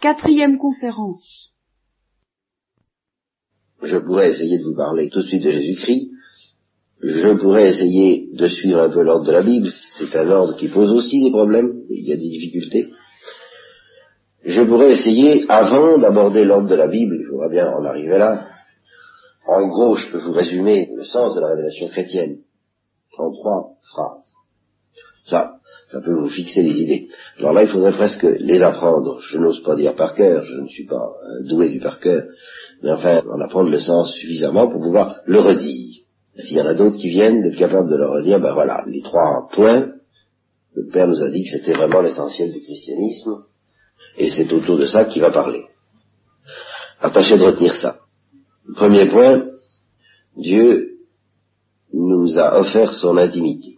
Quatrième conférence. Je pourrais essayer de vous parler tout de suite de Jésus-Christ. Je pourrais essayer de suivre un peu l'ordre de la Bible. C'est un ordre qui pose aussi des problèmes. Il y a des difficultés. Je pourrais essayer, avant d'aborder l'ordre de la Bible, il faudra bien en arriver là. En gros, je peux vous résumer le sens de la révélation chrétienne en trois phrases. Ça, ça peut vous fixer les idées. Alors là, il faudrait presque les apprendre. Je n'ose pas dire par cœur, je ne suis pas doué du par cœur, mais enfin, en apprendre le sens suffisamment pour pouvoir le redire. S'il y en a d'autres qui viennent, d'être capables de le redire, ben voilà, les trois points, le Père nous a dit que c'était vraiment l'essentiel du christianisme, et c'est autour de ça qu'il va parler. Attachez de retenir ça. Premier point, Dieu nous a offert son intimité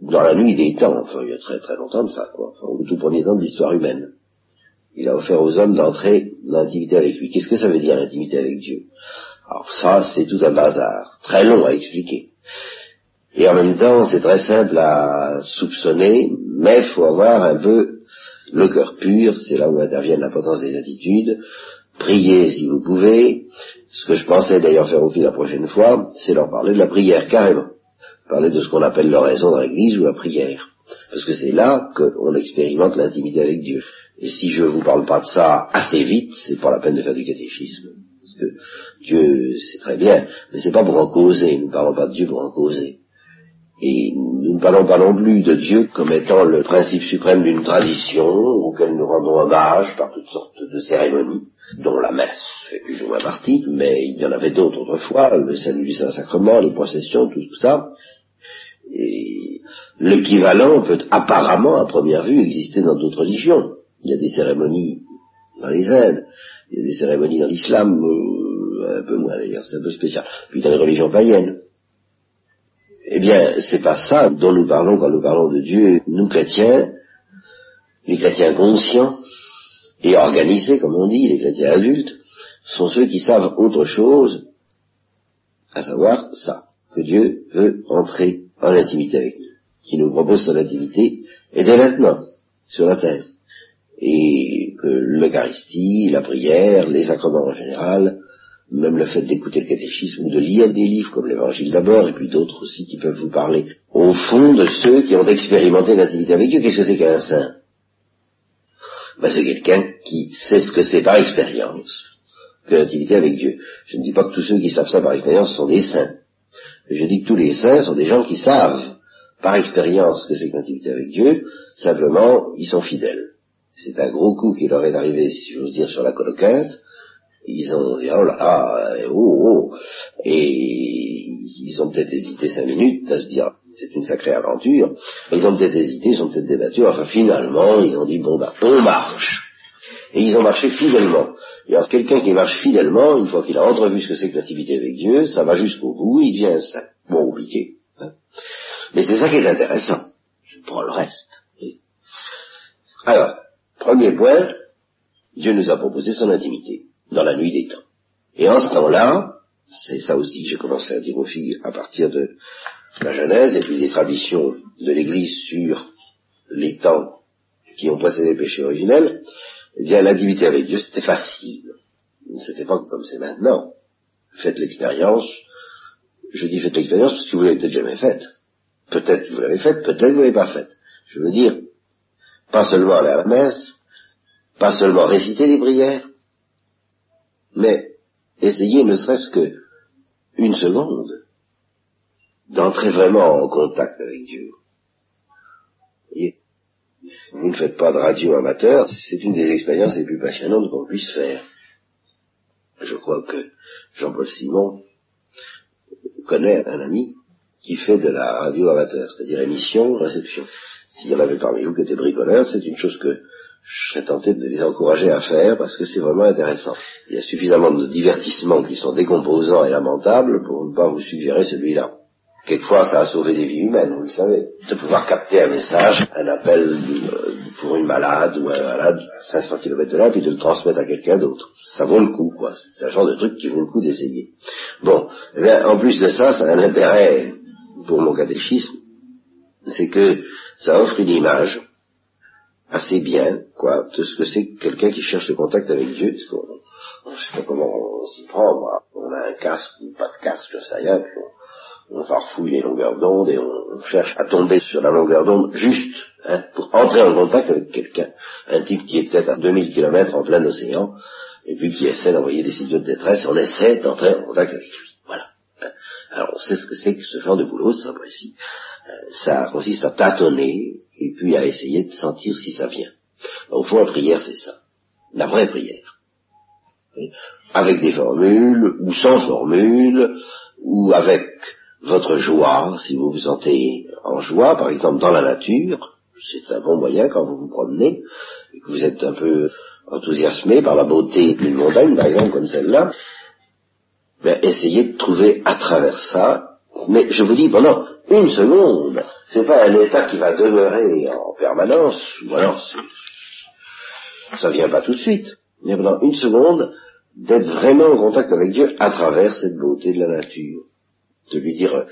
dans la nuit des temps, enfin il y a très très longtemps de ça, quoi, enfin, au tout premier temps de l'histoire humaine. Il a offert aux hommes d'entrer dans l'intimité avec lui. Qu'est-ce que ça veut dire l'intimité avec Dieu? Alors ça, c'est tout un bazar, très long à expliquer. Et en même temps, c'est très simple à soupçonner, mais faut avoir un peu le cœur pur, c'est là où intervient l'importance des attitudes. Priez si vous pouvez. Ce que je pensais d'ailleurs faire au fil la prochaine fois, c'est leur parler de la prière carrément parler de ce qu'on appelle l'oraison dans l'église ou la prière. Parce que c'est là qu'on expérimente l'intimité avec Dieu. Et si je vous parle pas de ça assez vite, c'est pas la peine de faire du catéchisme. Parce que Dieu, c'est très bien, mais c'est pas pour en causer. Nous ne parlons pas de Dieu pour en causer. Et nous ne parlons pas non plus de Dieu comme étant le principe suprême d'une tradition auquel nous rendons hommage par toutes sortes de cérémonies, dont la messe fait plus ou moins partie, mais il y en avait d'autres autrefois, le salut du Saint-Sacrement, les processions, tout ça. Et l'équivalent peut apparemment, à première vue, exister dans d'autres religions. Il y a des cérémonies dans les Indes, il y a des cérémonies dans l'islam, euh, un peu moins d'ailleurs, c'est un peu spécial. Puis dans les religions païennes. Eh bien, c'est pas ça dont nous parlons quand nous parlons de Dieu. Nous chrétiens, les chrétiens conscients et organisés, comme on dit, les chrétiens adultes, sont ceux qui savent autre chose, à savoir ça, que Dieu veut entrer en intimité avec nous, qui nous propose son intimité, et dès maintenant, sur la terre. Et que l'Eucharistie, la prière, les sacrements en général, même le fait d'écouter le catéchisme ou de lire des livres comme l'Évangile d'abord, et puis d'autres aussi qui peuvent vous parler, au fond de ceux qui ont expérimenté l'intimité avec Dieu. Qu'est-ce que c'est qu'un saint? Ben, C'est quelqu'un qui sait ce que c'est par expérience que l'intimité avec Dieu. Je ne dis pas que tous ceux qui savent ça par expérience sont des saints. Je dis que tous les saints sont des gens qui savent par expérience que c'est l'intimité avec Dieu, simplement ils sont fidèles. C'est un gros coup qui leur est arrivé, si j'ose dire, sur la coloquinte, ils ont dit, oh là là, oh, oh, et ils ont peut-être hésité cinq minutes à se dire, c'est une sacrée aventure. Ils ont peut-être hésité, ils ont peut-être débattu, enfin finalement, ils ont dit, bon bah, on marche. Et ils ont marché fidèlement. Et alors quelqu'un qui marche fidèlement, une fois qu'il a entrevu ce que c'est que l'activité avec Dieu, ça va jusqu'au bout, il devient saint. Bon, compliqué. Hein. Mais c'est ça qui est intéressant. Pour le reste. Alors, premier point, Dieu nous a proposé son intimité dans la nuit des temps. Et en ce temps-là, c'est ça aussi que j'ai commencé à dire aux filles à partir de la Genèse et puis des traditions de l'Église sur les temps qui ont précédé le péché originel, eh bien l'intimité avec Dieu c'était facile. C'était pas comme c'est maintenant. Faites l'expérience. Je dis faites l'expérience parce que vous l'avez peut-être jamais faite. Peut-être vous l'avez faite, peut-être vous l'avez pas faite. Je veux dire, pas seulement aller à la messe, pas seulement réciter des prières, mais essayez ne serait-ce que une seconde d'entrer vraiment en contact avec Dieu. Vous ne faites pas de radio amateur, c'est une des expériences les plus passionnantes qu'on puisse faire. Je crois que Jean-Paul Simon connaît un ami qui fait de la radio amateur, c'est-à-dire émission, réception. S'il y en avait parmi vous qui étaient bricoleurs, c'est une chose que je serais tenté de les encourager à faire parce que c'est vraiment intéressant. Il y a suffisamment de divertissements qui sont décomposants et lamentables pour ne pas vous suggérer celui-là. Quelquefois, ça a sauvé des vies humaines, vous le savez. De pouvoir capter un message, un appel pour une malade ou un malade à 500 km de là, puis de le transmettre à quelqu'un d'autre. Ça vaut le coup, quoi. C'est un genre de truc qui vaut le coup d'essayer. Bon, eh en plus de ça, ça a un intérêt pour mon catéchisme, c'est que ça offre une image assez bien, quoi, de ce que c'est quelqu'un qui cherche le contact avec Dieu. Parce qu'on, je sais pas comment on s'y prend. On a un casque ou pas de casque, je sais rien, puis on, on farfouille les longueurs d'onde et on, cherche à tomber sur la longueur d'onde juste, hein, pour entrer en contact avec quelqu'un. Un type qui est peut-être à 2000 km en plein océan, et puis qui essaie d'envoyer des signaux de détresse, on essaie d'entrer en contact avec lui. Voilà. Alors on sait ce que c'est que ce genre de boulot, ça précis. Euh, ça consiste à tâtonner et puis à essayer de sentir si ça vient. Au fond, la prière, c'est ça. La vraie prière. Avec des formules, ou sans formule, ou avec votre joie, si vous vous sentez en joie, par exemple dans la nature, c'est un bon moyen quand vous vous promenez, et que vous êtes un peu enthousiasmé par la beauté d'une montagne, par exemple, comme celle-là, ben, essayez de trouver à travers ça, mais je vous dis pendant une seconde, c'est pas un état qui va demeurer en permanence, ou alors ça vient pas tout de suite, mais pendant une seconde, d'être vraiment en contact avec Dieu à travers cette beauté de la nature, de lui dire euh,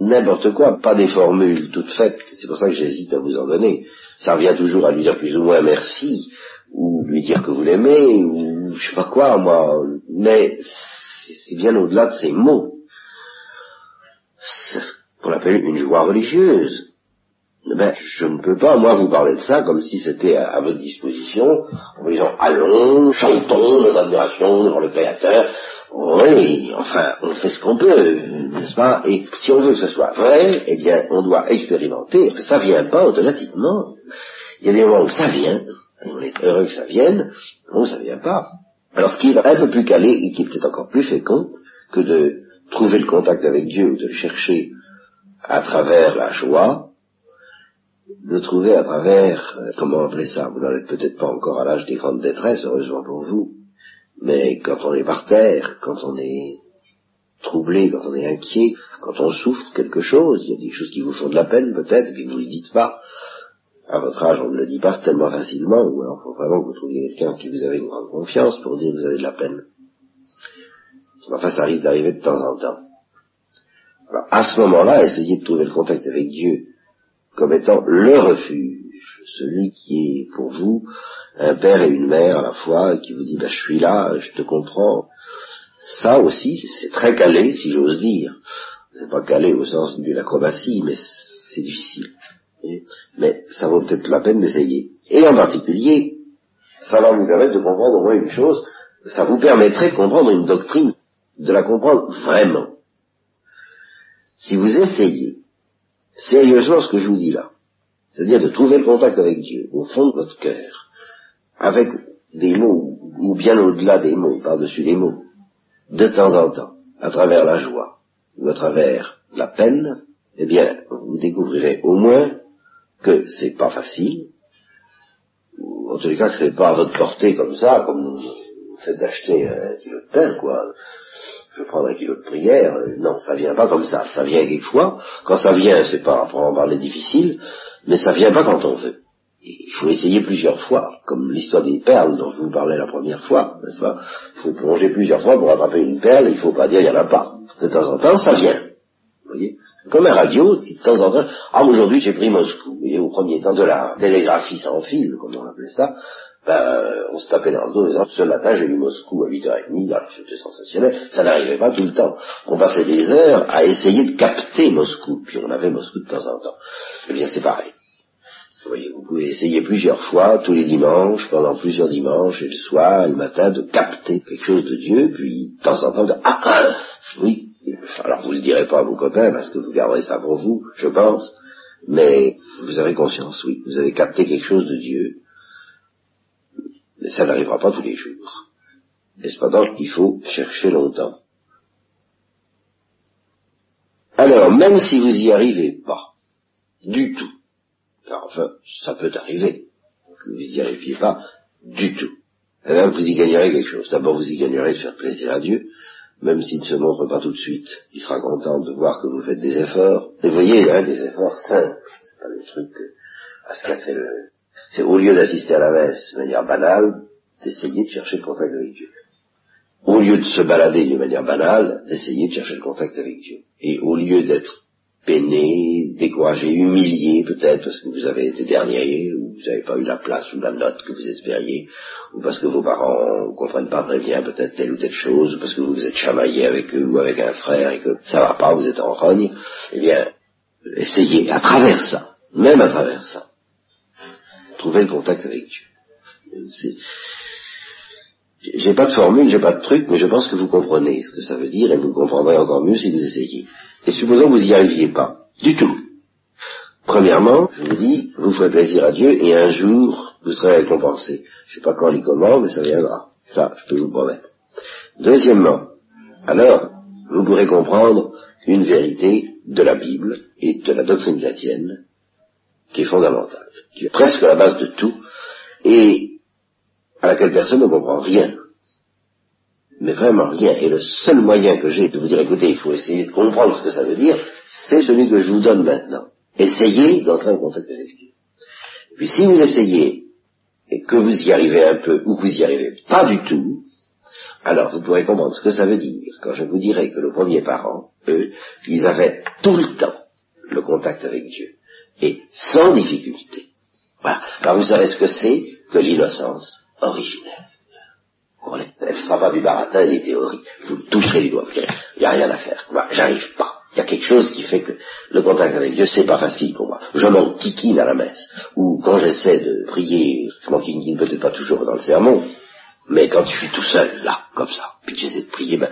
n'importe quoi, pas des formules toutes faites, c'est pour ça que j'hésite à vous en donner. Ça revient toujours à lui dire plus ou moins merci, ou lui dire que vous l'aimez, ou je sais pas quoi, moi, mais c'est bien au-delà de ces mots. Qu'on appelle une joie religieuse. Ben, je ne peux pas, moi, vous parler de ça comme si c'était à, votre disposition, en disant, allons, chantons notre admiration devant le Créateur. Oui, enfin, on fait ce qu'on peut, n'est-ce pas? Et si on veut que ce soit vrai, eh bien, on doit expérimenter, ça vient pas automatiquement. Il y a des moments où ça vient, on est heureux que ça vienne, non, ça vient pas. Alors ce qui est un peu plus calé et qui est peut-être encore plus fécond que de trouver le contact avec Dieu ou de le chercher à travers la joie, de trouver à travers, euh, comment appeler ça, vous n'en êtes peut-être pas encore à l'âge des grandes détresses, heureusement pour vous, mais quand on est par terre, quand on est troublé, quand on est inquiet, quand on souffre quelque chose, il y a des choses qui vous font de la peine peut-être, et puis vous ne le dites pas, à votre âge, on ne le dit pas tellement facilement, ou alors il faut vraiment que vous trouviez quelqu'un qui vous avez une grande confiance pour dire que vous avez de la peine. Enfin, ça risque d'arriver de temps en temps. À ce moment-là, essayez de trouver le contact avec Dieu comme étant le refuge, celui qui est pour vous un père et une mère à la fois, qui vous dit, ben, je suis là, je te comprends. Ça aussi, c'est très calé, si j'ose dire. C'est pas calé au sens de l'acrobatie, mais c'est difficile. Mais ça vaut peut-être la peine d'essayer. Et en particulier, ça va vous permettre de comprendre au moins une chose, ça vous permettrait de comprendre une doctrine, de la comprendre vraiment. Si vous essayez sérieusement ce que je vous dis là, c'est-à-dire de trouver le contact avec Dieu au fond de votre cœur, avec des mots, ou bien au-delà des mots, par-dessus les mots, de temps en temps, à travers la joie, ou à travers la peine, eh bien, vous découvrirez au moins que c'est pas facile, ou en tous les cas que c'est pas à votre portée comme ça, comme vous faites d'acheter un kilo de pain, quoi. Je prendre un kilo de prière. Non, ça vient pas comme ça. Ça vient quelquefois. Quand ça vient, c'est pas pour en parler difficile, mais ça vient pas quand on veut. Il faut essayer plusieurs fois, comme l'histoire des perles dont je vous parlais la première fois, n'est-ce pas? Il faut plonger plusieurs fois pour attraper une perle, il faut pas dire il y en a pas. De temps en temps, ça vient. Vous voyez? Comme un radio, de temps en temps, ah aujourd'hui j'ai pris Moscou. Et au premier temps de la télégraphie sans fil, comme on appelait ça, ben, on se tapait dans le dos disant, ce matin j'ai eu Moscou à 8h30, alors c'était sensationnel, ça n'arrivait pas tout le temps. On passait des heures à essayer de capter Moscou, puis on avait Moscou de temps en temps. Eh bien c'est pareil. Vous voyez, vous pouvez essayer plusieurs fois, tous les dimanches, pendant plusieurs dimanches, et le soir, et le matin, de capter quelque chose de Dieu, puis de temps en temps, de, ah, ah, oui, alors vous ne le direz pas à vos copains parce que vous garderez ça pour vous, je pense, mais vous avez conscience, oui, vous avez capté quelque chose de Dieu, mais ça n'arrivera pas tous les jours. Et cependant, il faut chercher longtemps. Alors, même si vous n'y arrivez pas, du tout, car enfin, ça peut arriver que vous n'y arriviez pas du tout, eh bien, vous y gagnerez quelque chose. D'abord, vous y gagnerez de faire plaisir à Dieu, même s'il ne se montre pas tout de suite. Il sera content de voir que vous faites des efforts. Et vous voyez, hein, des efforts simples. C'est pas des trucs à se casser le... C'est au lieu d'assister à la messe de manière banale, d'essayer de chercher le contact avec Dieu. Au lieu de se balader de manière banale, d'essayer de chercher le contact avec Dieu. Et au lieu d'être peiné, découragé, humilié peut-être parce que vous avez été dernier, ou vous n'avez pas eu la place ou la note que vous espériez, ou parce que vos parents ne comprennent pas très bien peut-être telle ou telle chose, ou parce que vous vous êtes chamaillé avec eux ou avec un frère et que ça va pas, vous êtes en rogne, eh bien, essayez à travers ça, même à travers ça, trouver le contact avec Dieu. J'ai pas de formule, j'ai pas de truc, mais je pense que vous comprenez ce que ça veut dire et vous le comprendrez encore mieux si vous essayez. Et supposons que vous n'y arriviez pas. Du tout. Premièrement, je vous dis, vous ferez plaisir à Dieu et un jour, vous serez récompensé. Je sais pas quand ni comment, mais ça viendra. Ça, je peux vous promettre. Deuxièmement, alors, vous pourrez comprendre une vérité de la Bible et de la doctrine chrétienne qui est fondamentale, qui est presque la base de tout et à laquelle personne ne comprend rien mais vraiment rien. Et le seul moyen que j'ai de vous dire, écoutez, il faut essayer de comprendre ce que ça veut dire, c'est celui que je vous donne maintenant. Essayez d'entrer en contact avec Dieu. Puis si vous essayez, et que vous y arrivez un peu, ou que vous y arrivez pas du tout, alors vous pourrez comprendre ce que ça veut dire quand je vous dirai que le premier parent, eux, ils avaient tout le temps le contact avec Dieu. Et sans difficulté. Voilà. Alors vous savez ce que c'est que l'innocence originelle. Elle ne sera pas du baratin des théories. Vous toucherez du doigt. Il n'y a rien à faire. J'arrive pas. Il y a quelque chose qui fait que le contact avec Dieu, c'est pas facile pour moi. Je m'enquiquine à la messe. Ou quand j'essaie de prier, je m'enquiquine peut-être pas toujours dans le sermon, mais quand je suis tout seul, là, comme ça, puis que j'essaie de prier, ben,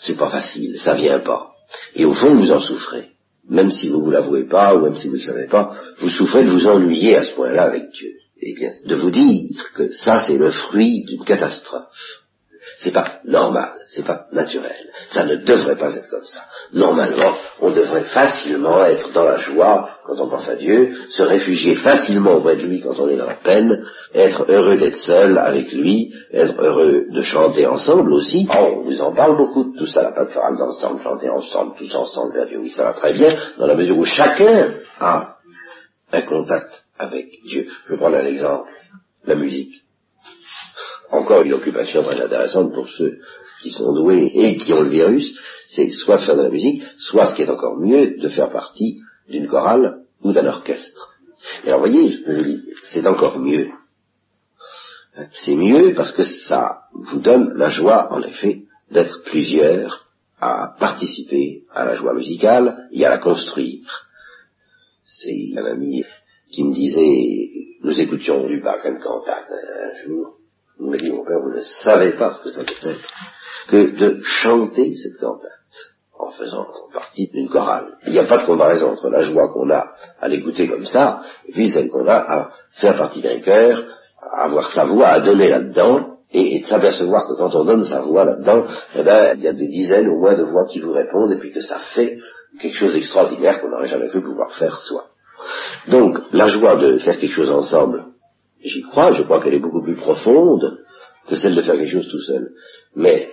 c'est pas facile, ça vient pas. Et au fond, vous en souffrez. Même si vous vous l'avouez pas, ou même si vous ne le savez pas, vous souffrez de vous ennuyer à ce point-là avec Dieu eh bien, de vous dire que ça c'est le fruit d'une catastrophe. C'est pas normal, c'est pas naturel. Ça ne devrait pas être comme ça. Normalement, on devrait facilement être dans la joie quand on pense à Dieu, se réfugier facilement auprès de lui quand on est dans la peine, être heureux d'être seul avec lui, être heureux de chanter ensemble aussi. Oh, on vous en parle beaucoup de tout ça, la plateforme d'ensemble, chanter ensemble, tous ensemble vers Dieu. Oui, ça va très bien, dans la mesure où chacun a un contact avec Dieu. Je prendre un exemple, la musique. Encore une occupation très intéressante pour ceux qui sont doués et qui ont le virus, c'est soit de faire de la musique, soit ce qui est encore mieux, de faire partie d'une chorale ou d'un orchestre. Et alors voyez, c'est encore mieux. C'est mieux parce que ça vous donne la joie, en effet, d'être plusieurs à participer à la joie musicale et à la construire. C'est un ami qui me disait, nous écoutions du Bach un cantate un jour, il m'a dit, mon père, vous ne savez pas ce que ça peut être que de chanter cette cantate en faisant partie d'une chorale. Il n'y a pas de comparaison entre la joie qu'on a à l'écouter comme ça, et puis celle qu'on a à faire partie d'un chœur, à avoir sa voix à donner là-dedans, et, de s'apercevoir que quand on donne sa voix là-dedans, eh ben, il y a des dizaines ou moins de voix qui vous répondent, et puis que ça fait quelque chose d'extraordinaire qu'on n'aurait jamais cru pouvoir faire soi. Donc, la joie de faire quelque chose ensemble, j'y crois, je crois qu'elle est beaucoup plus profonde que celle de faire quelque chose tout seul. Mais,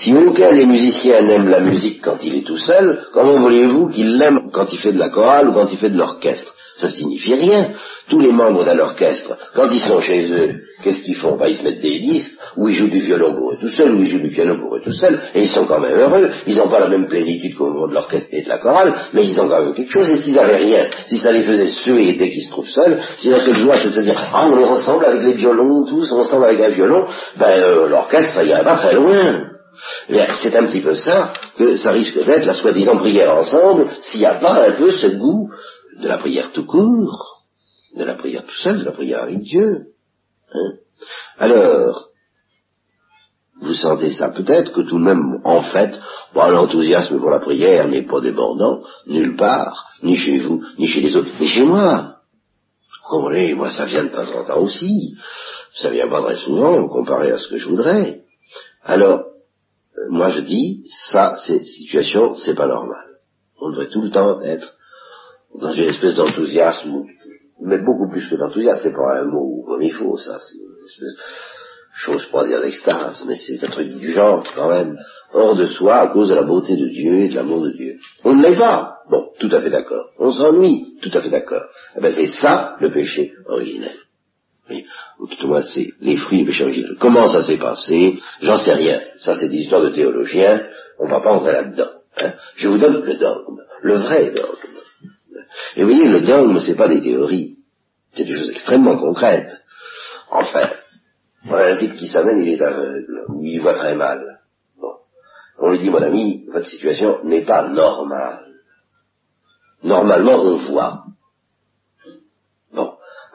si aucun des musiciens n'aime la musique quand il est tout seul, comment voulez-vous qu'il l'aime quand il fait de la chorale ou quand il fait de l'orchestre? Ça signifie rien. Tous les membres d'un orchestre, quand ils sont chez eux, qu'est-ce qu'ils font? Bah, Ils se mettent des disques, ou ils jouent du violon pour eux tout seuls, ou ils jouent du piano pour eux tout seuls, et ils sont quand même heureux. Ils n'ont pas la même plénitude qu'au moment de l'orchestre et de la chorale, mais ils ont quand même quelque chose, et s'ils n'avaient rien, si ça les faisait suer dès qu'ils se trouvent seuls, si la seule joie c'est de se dire, ah on est ensemble avec les violons, tous ensemble avec un violon, ben euh, l'orchestre ça irait pas très loin. Eh c'est un petit peu ça que ça risque d'être la soi-disant prière ensemble, s'il n'y a pas un peu ce goût de la prière tout court, de la prière tout seul, de la prière avec Dieu. Hein. Alors, vous sentez ça peut-être que tout de même, en fait, l'enthousiasme pour la prière n'est pas débordant, nulle part, ni chez vous, ni chez les autres, ni chez moi. Comprenez, moi ça vient de temps en temps aussi, ça vient pas très souvent comparé à ce que je voudrais. Alors, moi je dis, ça, cette situation, c'est pas normal. On devrait tout le temps être dans une espèce d'enthousiasme, mais beaucoup plus que d'enthousiasme, c'est pas un mot comme il faut, ça, c'est une espèce chose pas dire d'extase, mais c'est un truc du genre, quand même, hors de soi à cause de la beauté de Dieu et de l'amour de Dieu. On ne l'est pas. Bon, tout à fait d'accord. On s'ennuie, tout à fait d'accord. Eh ben, c'est ça, le péché originel. Moins, c'est les fruits originel. Comment ça s'est passé? J'en sais rien. Ça, c'est des histoires de théologiens. On va pas entrer là-dedans. Hein. Je vous donne le dogme. le vrai dogme. Et vous voyez, le dogme, c'est pas des théories, c'est des choses extrêmement concrètes. Enfin, voilà un type qui s'amène, il est aveugle, ou il voit très mal. Bon. On lui dit, mon ami, votre situation n'est pas normale. Normalement, on voit.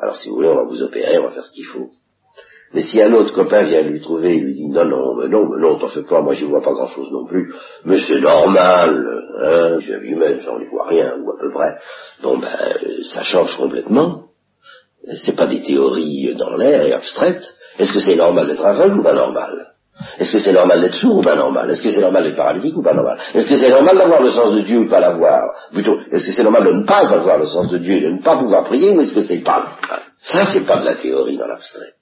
Alors, si vous voulez, on va vous opérer, on va faire ce qu'il faut. Mais si un autre copain vient lui trouver et lui dit non, non, mais non, mais non, t'en fais pas, moi j'y vois pas grand chose non plus, mais c'est normal, hein, j'ai vu même, j'en vois rien, ou à peu près. Bon ben, ça change complètement. C'est pas des théories dans l'air et abstraites. Est-ce que c'est normal d'être aveugle ou pas normal? Est-ce que c'est normal d'être sourd ou pas normal? Est-ce que c'est normal d'être paralytique ou pas normal? Est-ce que c'est normal d'avoir le sens de Dieu ou pas l'avoir? Plutôt, est-ce que c'est normal de ne pas avoir le sens de Dieu et de ne pas pouvoir prier ou est-ce que c'est pas Ça, c'est pas de la théorie dans l'abstrait.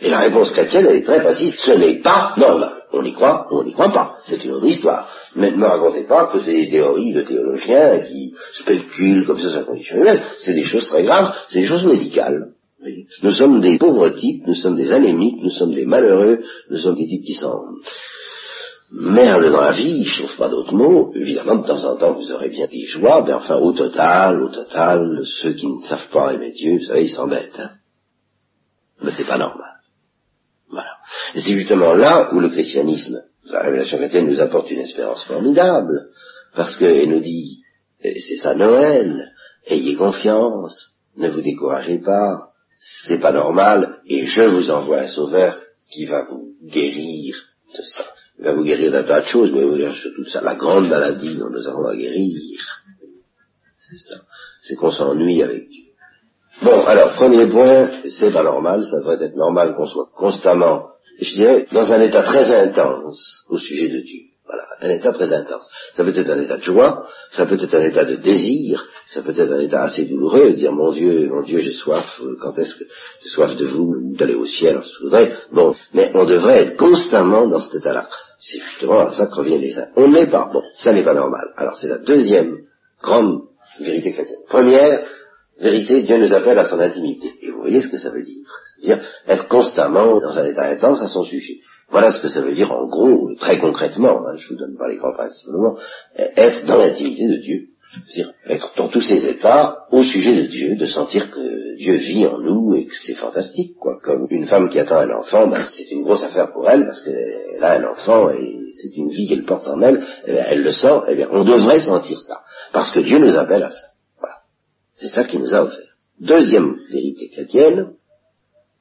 Et la réponse chrétienne, elle est très facile. Ce n'est pas normal. On y croit ou on n'y croit pas. C'est une autre histoire. Mais ne me racontez pas que c'est des théories de théologiens qui spéculent comme ça sur la condition humaine. C'est des choses très graves, c'est des choses médicales. Nous sommes des pauvres types, nous sommes des anémiques, nous sommes des malheureux, nous sommes des types qui sont merde dans la vie, je trouve pas d'autres mots. Évidemment, de temps en temps, vous aurez bien des joies, mais enfin, au total, au total, ceux qui ne savent pas aimer Dieu, vous savez, ils s'embêtent. Hein. Mais c'est pas normal. Voilà. Et c'est justement là où le christianisme, la révélation chrétienne nous apporte une espérance formidable, parce qu'elle nous dit, c'est ça Noël, ayez confiance, ne vous découragez pas, c'est pas normal, et je vous envoie un sauveur qui va vous guérir de ça. Il va vous guérir d'un tas de choses, mais vous guérir surtout de ça, la grande maladie dont nous avons à guérir. C'est ça. C'est qu'on s'ennuie avec Dieu. Bon, alors, premier point, c'est pas normal, ça devrait être normal qu'on soit constamment, je dirais, dans un état très intense au sujet de Dieu. Voilà, un état très intense. Ça peut être un état de joie, ça peut être un état de désir, ça peut être un état assez douloureux, dire mon Dieu, mon Dieu, j'ai soif, quand est-ce que j'ai soif de vous, d'aller au ciel, je voudrais. Bon, mais on devrait être constamment dans cet état-là. C'est justement à ça que reviennent les saints. On n'est pas, bon, ça n'est pas normal. Alors c'est la deuxième grande vérité chrétienne. Première, vérité, Dieu nous appelle à son intimité. Et vous voyez ce que ça veut dire. dire être constamment dans un état intense à son sujet. Voilà ce que ça veut dire en gros, très concrètement, hein, je vous donne pas les grands principes, être dans l'intimité de Dieu. C'est-à-dire être dans tous ces états au sujet de Dieu, de sentir que Dieu vit en nous et que c'est fantastique, quoi. Comme une femme qui attend un enfant, ben, c'est une grosse affaire pour elle parce qu'elle a un enfant et c'est une vie qu'elle porte en elle, eh elle le sent, eh bien, on devrait sentir ça. Parce que Dieu nous appelle à ça. C'est ça qu'il nous a offert. Deuxième vérité chrétienne,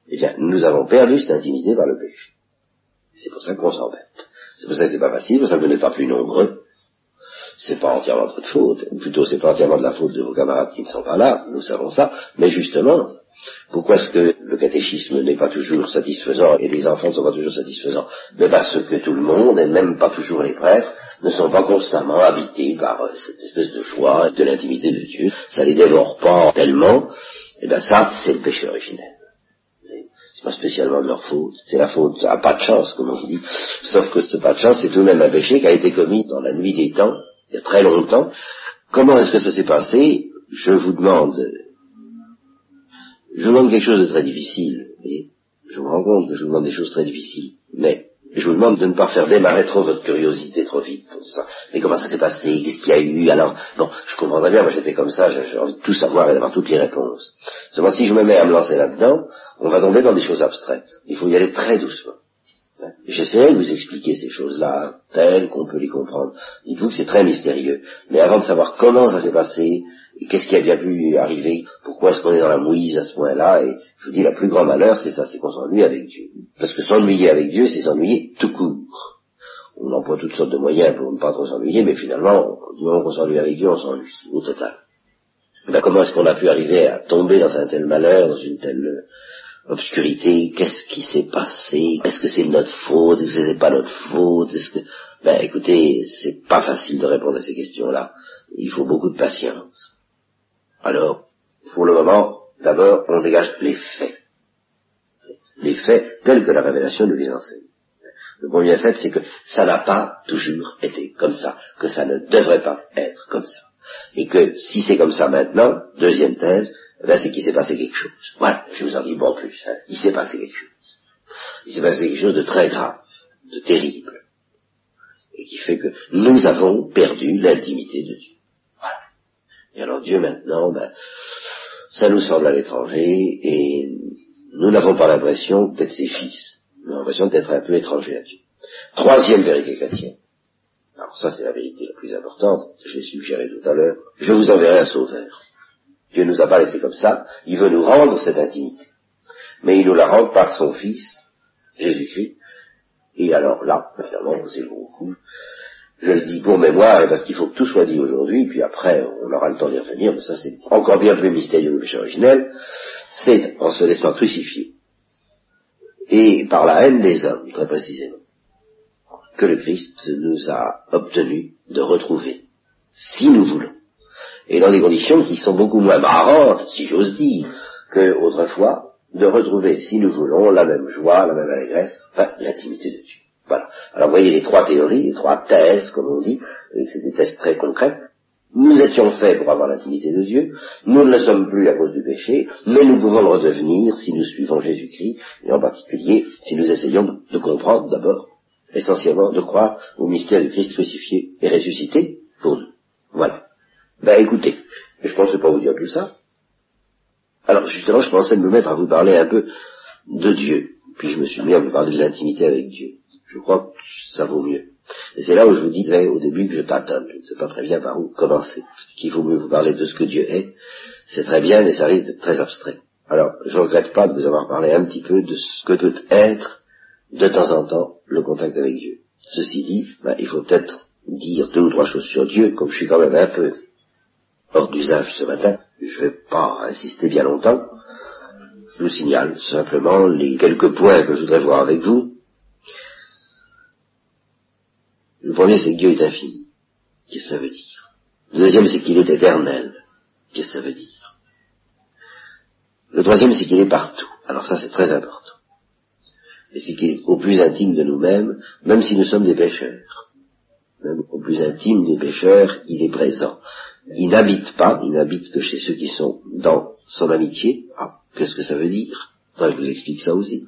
eh bien, nous avons perdu cette intimité par le péché. C'est pour ça qu'on s'embête. C'est pour ça que c'est pas facile, c'est pour ça que vous n'êtes pas plus nombreux. C'est pas entièrement votre faute. Plutôt, c'est pas entièrement de la faute de vos camarades qui ne sont pas là. Nous savons ça. Mais justement, pourquoi est-ce que le catéchisme n'est pas toujours satisfaisant et les enfants ne sont pas toujours satisfaisants? Mais parce que tout le monde, et même pas toujours les prêtres, ne sont pas constamment habités par euh, cette espèce de joie de l'intimité de Dieu. Ça les dévore pas tellement. Et bien ça, c'est le péché originel. Pas spécialement de leur faute. C'est la faute à pas de chance, comme on dit. Sauf que ce pas de chance, c'est tout de même un péché qui a été commis dans la nuit des temps, il y a très longtemps. Comment est-ce que ça s'est passé? Je vous demande je vous demande quelque chose de très difficile. Et je me rends compte que je vous demande des choses très difficiles. Mais je vous demande de ne pas faire démarrer trop votre curiosité trop vite pour ça. Mais comment ça s'est passé? Qu'est-ce qu'il y a eu? Alors, bon, je comprendrais bien, moi j'étais comme ça, j'ai envie de tout savoir et d'avoir toutes les réponses. Seulement si je me mets à me lancer là-dedans, on va tomber dans des choses abstraites. Il faut y aller très doucement. J'essaierai de vous expliquer ces choses-là, telles qu'on peut les comprendre. Dites-vous que c'est très mystérieux. Mais avant de savoir comment ça s'est passé, et qu'est-ce qui a bien pu arriver? Pourquoi est-ce qu'on est dans la mouise à ce point-là? Et je vous dis, le plus grand malheur, c'est ça, c'est qu'on s'ennuie avec Dieu. Parce que s'ennuyer avec Dieu, c'est s'ennuyer tout court. On emploie toutes sortes de moyens pour ne pas trop s'ennuyer, mais finalement, du moment qu'on s'ennuie avec Dieu, on s'ennuie, au total. Ben, comment est-ce qu'on a pu arriver à tomber dans un tel malheur, dans une telle obscurité? Qu'est-ce qui s'est passé? Est-ce que c'est notre faute? Est-ce que c'est pas notre faute? Est-ce que... Ben écoutez, c'est pas facile de répondre à ces questions-là. Il faut beaucoup de patience. Alors, pour le moment, d'abord, on dégage les faits. Les faits tels que la révélation nous les enseigne. Le premier fait, c'est que ça n'a pas toujours été comme ça, que ça ne devrait pas être comme ça. Et que si c'est comme ça maintenant, deuxième thèse, eh ben c'est qu'il s'est passé quelque chose. Voilà, je vous en dis bon plus. Hein. Il s'est passé quelque chose. Il s'est passé quelque chose de très grave, de terrible, et qui fait que nous avons perdu l'intimité de Dieu. Et alors Dieu maintenant, ben, ça nous semble à l'étranger et nous n'avons pas l'impression d'être ses fils. Nous avons l'impression d'être un peu étrangers à Dieu. Troisième vérité chrétienne. Alors ça c'est la vérité la plus importante, je l'ai suggéré tout à l'heure. Je vous enverrai un sauveur. Dieu ne nous a pas laissé comme ça, il veut nous rendre cette intimité. Mais il nous la rend par son Fils, Jésus-Christ. Et alors là, évidemment, c'est le gros. Je le dis pour mémoire et parce qu'il faut que tout soit dit aujourd'hui, puis après on aura le temps d'y revenir, mais ça c'est encore bien plus mystérieux que le originel, c'est en se laissant crucifier, et par la haine des hommes, très précisément, que le Christ nous a obtenu de retrouver, si nous voulons, et dans des conditions qui sont beaucoup moins marrantes, si j'ose dire, que autrefois, de retrouver, si nous voulons, la même joie, la même allégresse, enfin, l'intimité de Dieu. Voilà. Alors, vous voyez les trois théories, les trois thèses, comme on dit, c'est des thèses très concrètes. Nous étions faits pour avoir l'intimité de Dieu, nous ne le sommes plus à cause du péché, mais nous pouvons le redevenir si nous suivons Jésus-Christ, et en particulier si nous essayons de comprendre d'abord, essentiellement, de croire au mystère du Christ crucifié et ressuscité pour nous. Voilà. Ben écoutez, je ne pensais pas vous dire tout ça. Alors justement, je pensais me mettre à vous parler un peu de Dieu. Puis je me suis mis à vous parler de l'intimité avec Dieu. Je crois que ça vaut mieux. Et c'est là où je vous disais au début que je tâtonne. Je ne sais pas très bien par où commencer. Qu'il vaut mieux vous parler de ce que Dieu est. C'est très bien, mais ça risque d'être très abstrait. Alors, je ne regrette pas de vous avoir parlé un petit peu de ce que peut être, de temps en temps, le contact avec Dieu. Ceci dit, ben, il faut peut-être dire deux ou trois choses sur Dieu, comme je suis quand même un peu hors d'usage ce matin. Je ne vais pas insister bien longtemps. Je vous signale simplement les quelques points que je voudrais voir avec vous. Le premier, c'est que Dieu est infini. Qu'est-ce que ça veut dire? Le deuxième, c'est qu'il est éternel. Qu'est-ce que ça veut dire? Le troisième, c'est qu'il est partout. Alors ça, c'est très important. Et c'est qu'il est au plus intime de nous-mêmes, même si nous sommes des pécheurs. Même au plus intime des pécheurs, il est présent. Il n'habite pas, il n'habite que chez ceux qui sont dans son amitié. Ah, qu'est-ce que ça veut dire? Je vous explique ça aussi.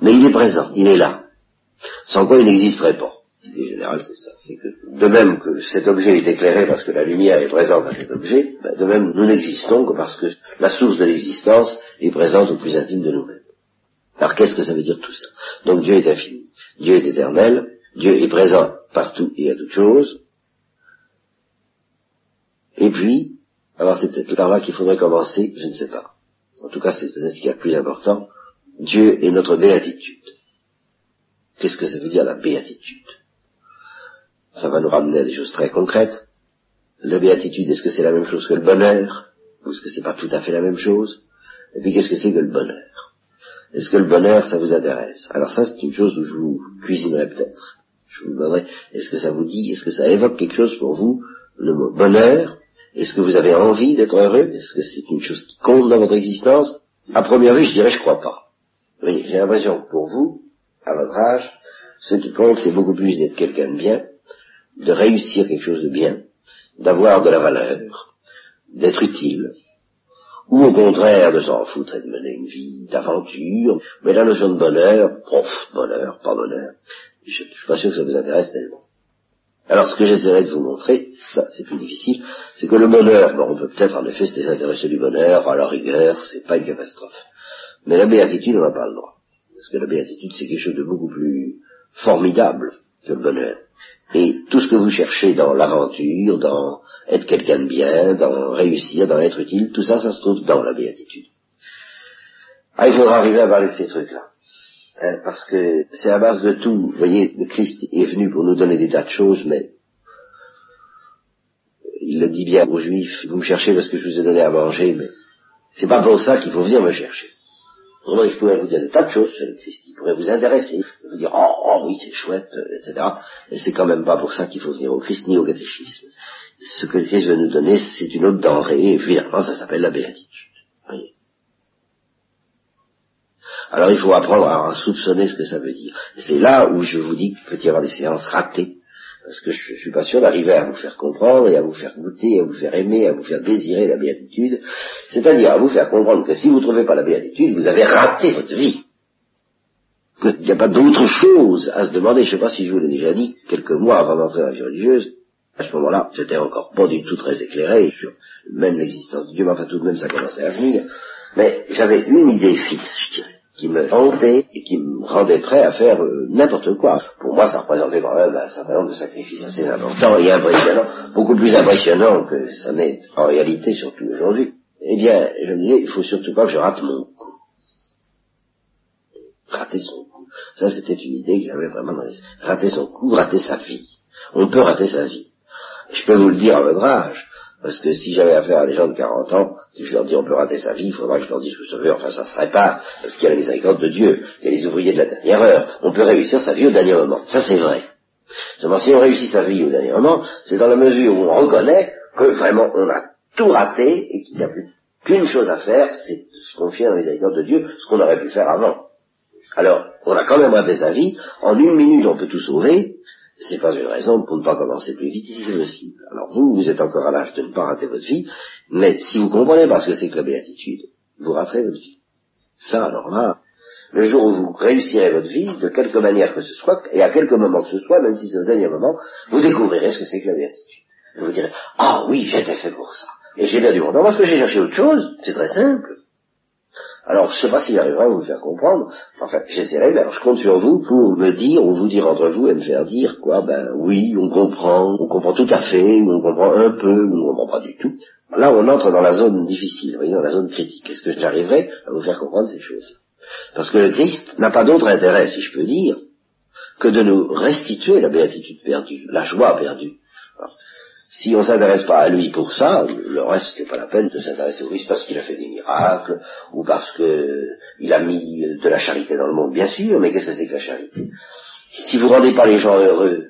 Mais il est présent, il est là. Sans quoi il n'existerait pas. En général, c'est ça. C'est que, de même que cet objet est éclairé parce que la lumière est présente à cet objet, ben, de même nous n'existons que parce que la source de l'existence est présente au plus intime de nous-mêmes. Alors qu'est-ce que ça veut dire tout ça? Donc Dieu est infini, Dieu est éternel, Dieu est présent partout et à toutes choses. Et puis, alors c'est peut-être par là qu'il faudrait commencer, je ne sais pas. En tout cas, c'est peut-être ce qui est le plus important. Dieu est notre béatitude. Qu'est-ce que ça veut dire la béatitude? Ça va nous ramener à des choses très concrètes. La béatitude, est-ce que c'est la même chose que le bonheur? Ou est-ce que c'est pas tout à fait la même chose? Et puis qu'est-ce que c'est que le bonheur? Est-ce que le bonheur, ça vous intéresse? Alors ça, c'est une chose où je vous cuisinerai peut-être. Je vous demanderai, est-ce que ça vous dit, est-ce que ça évoque quelque chose pour vous, le mot bonheur? Est-ce que vous avez envie d'être heureux? Est-ce que c'est une chose qui compte dans votre existence? À première vue, je dirais, je crois pas. Oui, j'ai l'impression que pour vous, à votre âge, ce qui compte, c'est beaucoup plus d'être quelqu'un de bien, de réussir quelque chose de bien, d'avoir de la valeur, d'être utile, ou au contraire de s'en foutre et de mener une vie d'aventure, mais la notion de bonheur, prof, bonheur, pas bonheur, je, ne suis pas sûr que ça vous intéresse tellement. Alors ce que j'essaierai de vous montrer, ça c'est plus difficile, c'est que le bonheur, bon, on peut peut-être en effet se désintéresser du bonheur, à la rigueur, c'est pas une catastrophe. Mais la béatitude, on n'a pas le droit. Parce que la béatitude, c'est quelque chose de beaucoup plus formidable que le bonheur. Et tout ce que vous cherchez dans l'aventure, dans être quelqu'un de bien, dans réussir, dans être utile, tout ça, ça se trouve dans la béatitude. Ah, il faudra arriver à parler de ces trucs-là. Hein, parce que c'est à base de tout. Vous voyez, le Christ est venu pour nous donner des tas de choses, mais il le dit bien aux Juifs, vous me cherchez parce que je vous ai donné à manger, mais c'est pas pour ça qu'il faut venir me chercher. Je pourrais vous dire des tas de choses sur le Christ qui pourraient vous intéresser, vous dire oh, oh oui c'est chouette, euh, etc. Mais c'est quand même pas pour ça qu'il faut venir au Christ ni au catéchisme. Ce que le Christ veut nous donner, c'est une autre denrée, et finalement ça s'appelle la béatitude. Alors il faut apprendre à soupçonner ce que ça veut dire. C'est là où je vous dis qu'il peut y avoir des séances ratées parce que je, ne suis pas sûr d'arriver à vous faire comprendre et à vous faire goûter, à vous faire aimer, à vous faire désirer la béatitude, c'est-à-dire à vous faire comprendre que si vous ne trouvez pas la béatitude, vous avez raté votre vie. Qu'il n'y a pas d'autre chose à se demander, je ne sais pas si je vous l'ai déjà dit, quelques mois avant d'entrer dans la vie religieuse, À ce moment-là, c'était encore pas du tout très éclairé sur même l'existence de Dieu, mais enfin tout de même ça commençait à venir. Mais j'avais une idée fixe, je dirais, qui me hantait et qui me rendait prêt à faire euh, n'importe quoi. Pour moi, ça représentait quand même un certain nombre de sacrifices assez importants et impressionnants, beaucoup plus impressionnants que ça n'est en réalité, surtout aujourd'hui. Eh bien, je me disais, il faut surtout pas que je rate mon coup. Rater son coup. Ça, c'était une idée que j'avais vraiment dans les... Rater son coup, rater sa vie. On peut rater sa vie. Je peux vous le dire votre âge, parce que si j'avais affaire à des gens de 40 ans, si je leur dis on peut rater sa vie, il faudra que je leur dise, vous savez, enfin ça se répare, parce qu'il y a la miséricorde de Dieu, il y a les ouvriers de la dernière heure, on peut réussir sa vie au dernier moment. Ça c'est vrai. Seulement si on réussit sa vie au dernier moment, c'est dans la mesure où on reconnaît que vraiment on a tout raté et qu'il n'y a plus qu'une chose à faire, c'est de se confier dans la miséricorde de Dieu, ce qu'on aurait pu faire avant. Alors, on a quand même raté sa vie, en une minute on peut tout sauver, c'est pas une raison pour ne pas commencer plus vite si c'est possible. Alors vous, vous êtes encore à l'âge de ne pas rater votre vie, mais si vous comprenez pas ce que c'est que la béatitude, vous raterez votre vie. Ça, alors là, le jour où vous réussirez votre vie, de quelque manière que ce soit, et à quelque moment que ce soit, même si c'est au dernier moment, vous découvrirez ce que c'est que la béatitude. Vous vous direz, ah oui, j'étais fait pour ça. Et j'ai bien du monde. Parce que j'ai cherché autre chose, c'est très simple. Alors, je ne sais pas si j'arriverai à vous faire comprendre. Enfin, j'essaierai, mais alors je compte sur vous pour me dire, ou vous dire entre vous et me faire dire, quoi, ben oui, on comprend, on comprend tout à fait, ou on comprend un peu, ou on comprend pas du tout. Là, on entre dans la zone difficile, vous voyez, dans la zone critique. Est-ce que j'arriverai à vous faire comprendre ces choses? Parce que le Christ n'a pas d'autre intérêt, si je peux dire, que de nous restituer la béatitude perdue, la joie perdue. Si on ne s'intéresse pas à lui pour ça, le reste, c'est pas la peine de s'intéresser au Christ parce qu'il a fait des miracles, ou parce qu'il a mis de la charité dans le monde, bien sûr, mais qu'est-ce que c'est que la charité? Si vous rendez pas les gens heureux,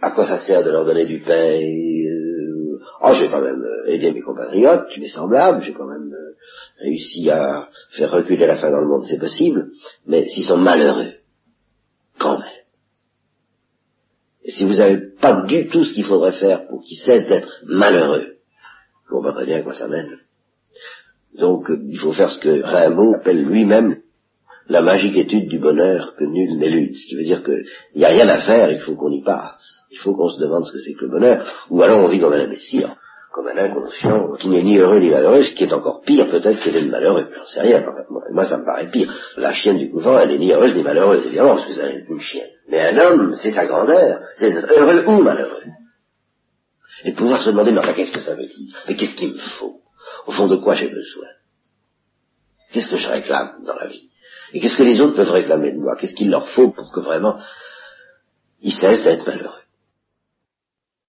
à quoi ça sert de leur donner du pain? Euh, Oh, j'ai quand même euh, aidé mes compatriotes, mes semblables, j'ai quand même euh, réussi à faire reculer la faim dans le monde, c'est possible, mais s'ils sont malheureux, quand même, si vous n'avez pas du tout ce qu'il faudrait faire pour qu'ils cessent d'être malheureux, je vois pas très bien à quoi ça mène. Donc, il faut faire ce que Rimbaud appelle lui-même la magique étude du bonheur que nul n'élude. Ce qui veut dire qu'il n'y a rien à faire, il faut qu'on y passe. Il faut qu'on se demande ce que c'est que le bonheur, ou alors on vit comme un imbécile comme un inconscient qui n'est ni heureux ni malheureux, ce qui est encore pire peut-être que d'être malheureux. J'en sais rien. Moi, ça me paraît pire. La chienne du couvent, elle n'est ni heureuse ni malheureuse, évidemment, parce que c'est une chienne. Mais un homme, c'est sa grandeur, c'est heureux ou malheureux. Et de pouvoir se demander, mais enfin, qu'est-ce que ça veut dire? Mais qu'est-ce qu'il me faut? Au fond de quoi j'ai besoin? Qu'est-ce que je réclame dans la vie? Et qu'est-ce que les autres peuvent réclamer de moi? Qu'est-ce qu'il leur faut pour que vraiment ils cessent d'être malheureux?